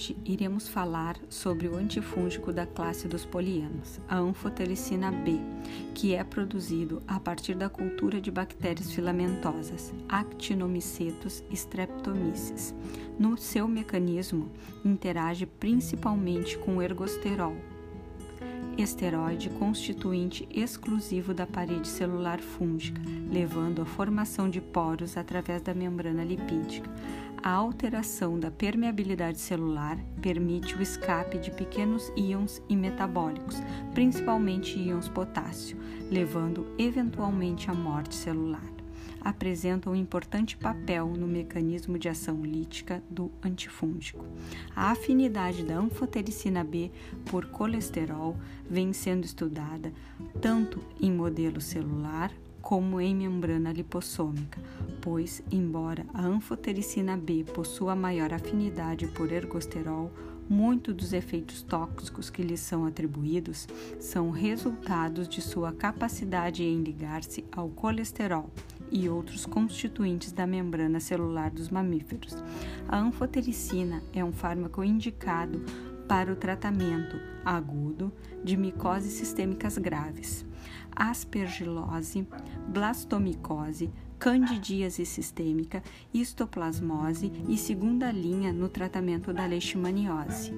Hoje iremos falar sobre o antifúngico da classe dos polianos, a anfotericina B, que é produzido a partir da cultura de bactérias filamentosas, Actinomicetus streptomyces. No seu mecanismo, interage principalmente com ergosterol, esteroide constituinte exclusivo da parede celular fúngica, levando à formação de poros através da membrana lipídica. A alteração da permeabilidade celular permite o escape de pequenos íons e metabólicos, principalmente íons potássio, levando eventualmente à morte celular apresentam um importante papel no mecanismo de ação lítica do antifúngico. A afinidade da anfotericina B por colesterol vem sendo estudada tanto em modelo celular como em membrana lipossômica, pois, embora a anfotericina B possua maior afinidade por ergosterol, muitos dos efeitos tóxicos que lhe são atribuídos são resultados de sua capacidade em ligar-se ao colesterol e outros constituintes da membrana celular dos mamíferos. A anfotericina é um fármaco indicado para o tratamento agudo de micoses sistêmicas graves, aspergilose, blastomicose, candidíase sistêmica, histoplasmose e segunda linha no tratamento da leishmaniose.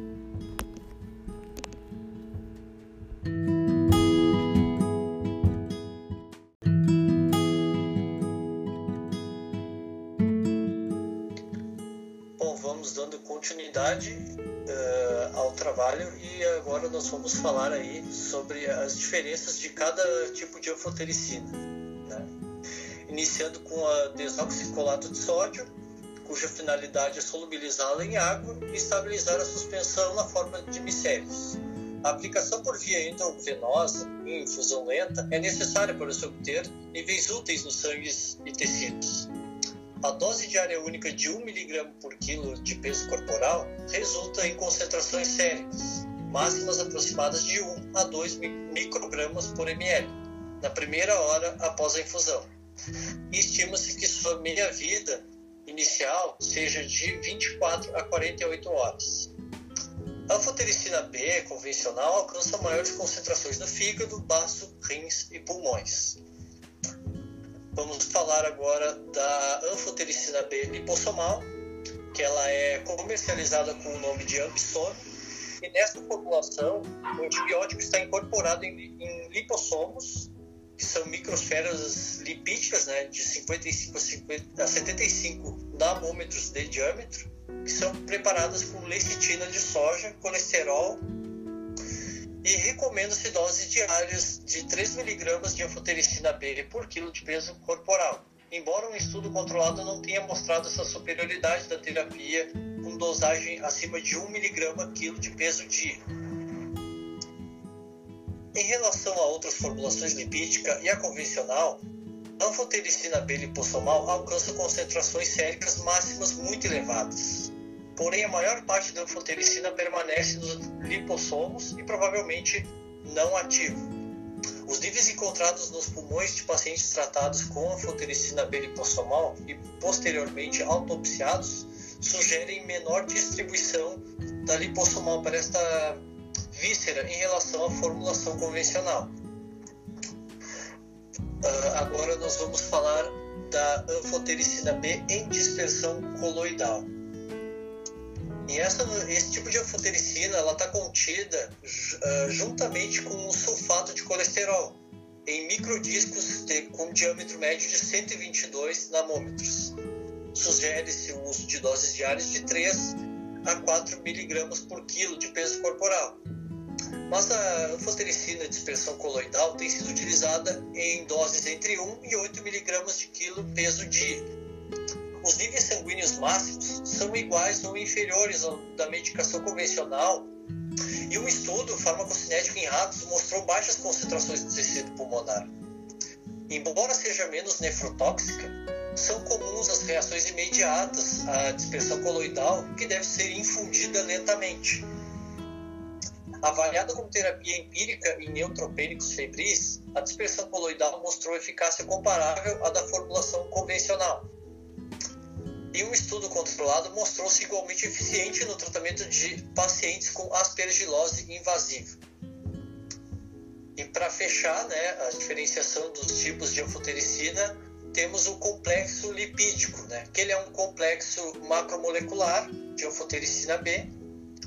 Vamos dando continuidade uh, ao trabalho e agora nós vamos falar aí sobre as diferenças de cada tipo de anfotericina iniciando com a desoxicolato de sódio, cuja finalidade é solubilizá-la em água e estabilizar a suspensão na forma de micélios. A aplicação por via endovenosa, em infusão lenta, é necessária para se obter níveis úteis nos sangues e tecidos. A dose diária única de 1 mg por quilo de peso corporal resulta em concentrações séricas, máximas aproximadas de 1 a 2 microgramas por ml, na primeira hora após a infusão estima-se que sua meia-vida inicial seja de 24 a 48 horas. A anfotericina B convencional alcança maiores concentrações no fígado, baço, rins e pulmões. Vamos falar agora da anfotericina B lipossomal, que ela é comercializada com o nome de Ambisome, e nessa formulação o antibiótico está incorporado em, em lipossomos que são microsferas lipídicas né, de 55 a, 50, a 75 nanômetros de diâmetro, que são preparadas com lecitina de soja, colesterol e recomenda-se doses diárias de 3 mg de anfotericina B por quilo de peso corporal. Embora um estudo controlado não tenha mostrado essa superioridade da terapia com dosagem acima de 1 mg quilo de peso dia. Em relação a outras formulações lipídica e a convencional, a anfotericina B liposomal alcança concentrações séricas máximas muito elevadas. Porém, a maior parte da anfotericina permanece nos lipossomos e provavelmente não ativo. Os níveis encontrados nos pulmões de pacientes tratados com anfotericina B liposomal e posteriormente autopsiados sugerem menor distribuição da liposomal para esta víscera em relação à formulação convencional. Uh, agora nós vamos falar da anfotericina B em dispersão coloidal. E essa, esse tipo de anfotericina está contida uh, juntamente com o sulfato de colesterol em microdiscos de, com diâmetro médio de 122 nanômetros. Sugere-se o uso de doses diárias de 3 a 4 miligramas por quilo de peso corporal mas a anfotericina de dispersão coloidal tem sido utilizada em doses entre 1 e 8 mg de quilo peso dia. Os níveis sanguíneos máximos são iguais ou inferiores ao da medicação convencional e um estudo farmacocinético em ratos mostrou baixas concentrações de tecido pulmonar. Embora seja menos nefrotóxica, são comuns as reações imediatas à dispersão coloidal que deve ser infundida lentamente. Avaliada como terapia empírica em neutropênicos febris, a dispersão coloidal mostrou eficácia comparável à da formulação convencional. E um estudo controlado mostrou-se igualmente eficiente no tratamento de pacientes com aspergilose invasiva. E para fechar né, a diferenciação dos tipos de anfotericina, temos o complexo lipídico, né, que ele é um complexo macromolecular de anfotericina B,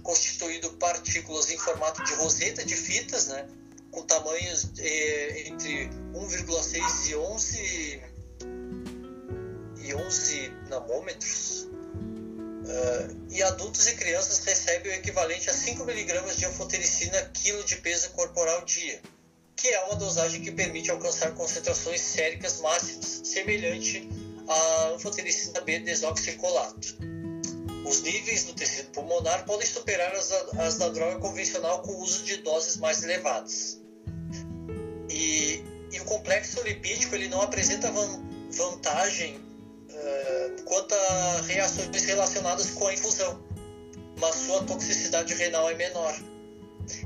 constituído partículas em formato de roseta de fitas, né, com tamanhos eh, entre 1,6 e 11 e 11 nanômetros. Uh, e adultos e crianças recebem o equivalente a 5 mg de anfotericina quilo de peso corporal dia, que é uma dosagem que permite alcançar concentrações séricas máximas, semelhante à anfotericina B desoxicolato. Os níveis do tecido pulmonar podem superar as, as da droga convencional com o uso de doses mais elevadas. E, e o complexo lipídico ele não apresenta van, vantagem uh, quanto a reações relacionadas com a infusão, mas sua toxicidade renal é menor.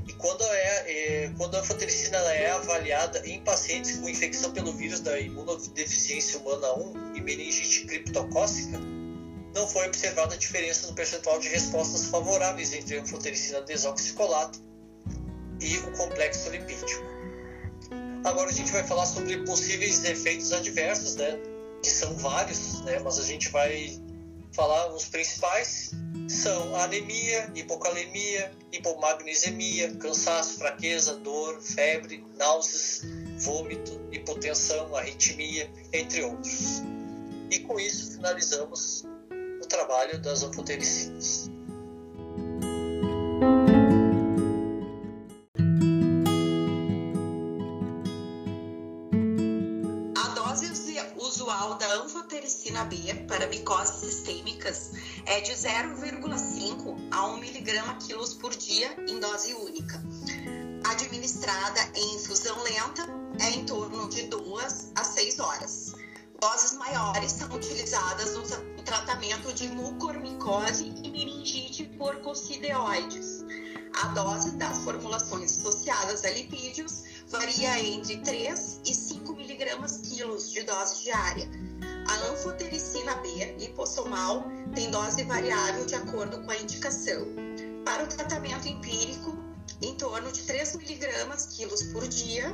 E quando, é, é, quando a anfotericina é avaliada em pacientes com infecção pelo vírus da imunodeficiência humana 1 e meningite criptocócica, não foi observada diferença no percentual de respostas favoráveis entre a anfotericina desoxicolato e o complexo lipídico. Agora a gente vai falar sobre possíveis efeitos adversos, né? Que são vários, né? Mas a gente vai falar os principais são anemia, hipocalemia, hipomagnesemia, cansaço, fraqueza, dor, febre, náuseas, vômito, hipotensão, arritmia, entre outros. E com isso finalizamos trabalho das anfotericinas. Anfotericina B para micoses sistêmicas é de 0,5 a 1 mg quilos por dia em dose única. Administrada em infusão lenta é em torno de 2 a 6 horas. Doses maiores são utilizadas no tratamento de mucormicose e meningite por coccidioides. A dose das formulações associadas a lipídios varia entre 3 e 5 miligramas quilos de dose diária. A anfotericina B lipossomal tem dose variável de acordo com a indicação. Para o tratamento empírico, em torno de 3 miligramas quilos por dia.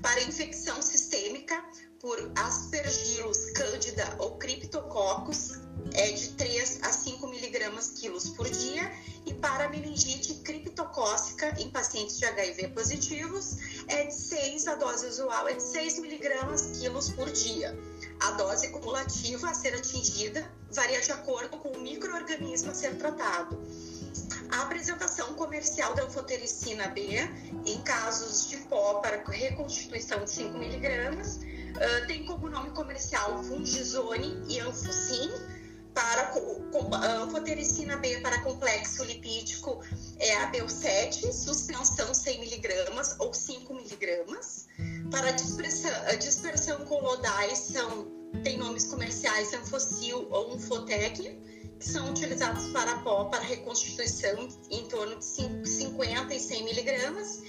Para infecção sistêmica, por aspergillus cândida ou criptococcus é de 3 a 5 miligramas quilos por dia e para meningite criptocócica em pacientes de HIV positivos é de 6, a dose usual é de 6 miligramas quilos por dia. A dose cumulativa a ser atingida varia de acordo com o microorganismo a ser tratado. A apresentação comercial da anfotericina B em casos de pó para reconstituição de 5 miligramas Uh, tem como nome comercial Fungizone e Anfusin, para anfotericina B para complexo lipídico é a BEL7, suspensão 100 mg ou 5 mg. Para dispersão, dispersão com lodais são, tem nomes comerciais Anfocil ou Anfotec, que são utilizados para pó para reconstituição em torno de 50 e 100 miligramas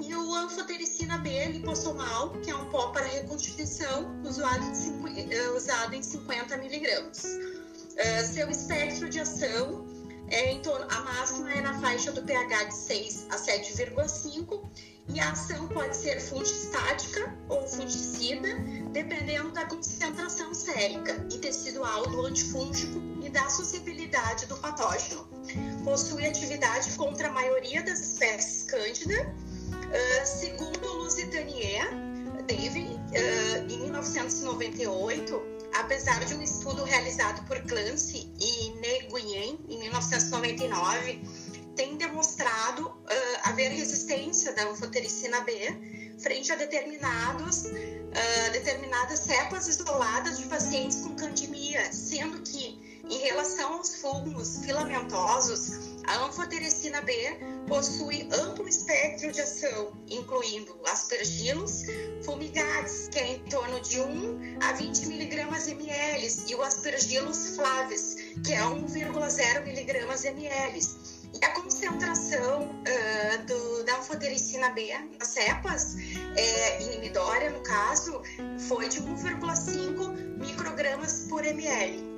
e o anfotericina B lipossomal, que é um pó para reconstituição usado, de, eh, usado em 50 miligramas. Uh, seu espectro de ação é em torno, a máxima é na faixa do pH de 6 a 7,5 e a ação pode ser fungistática ou fungicida, dependendo da concentração sérica e tecidual do antifúngico e da suscetibilidade do patógeno. Possui atividade contra a maioria das espécies cândida Uh, segundo Lusitanier, David, uh, em 1998, apesar de um estudo realizado por Clancy e Nguyen em 1999, tem demonstrado uh, haver resistência da anfotericina B frente a determinados, uh, determinadas cepas isoladas de pacientes com candemia, sendo que, em relação aos fungos filamentosos, a anfotericina B possui amplo espectro de ação, incluindo aspergilos, fumigates, que é em torno de 1 a 20 mg ml, e o aspergilos flavis, que é 1,0 mg ml. E a concentração uh, do, da anfotericina B nas cepas, é, inibidória no caso, foi de 1,5 microgramas por ml.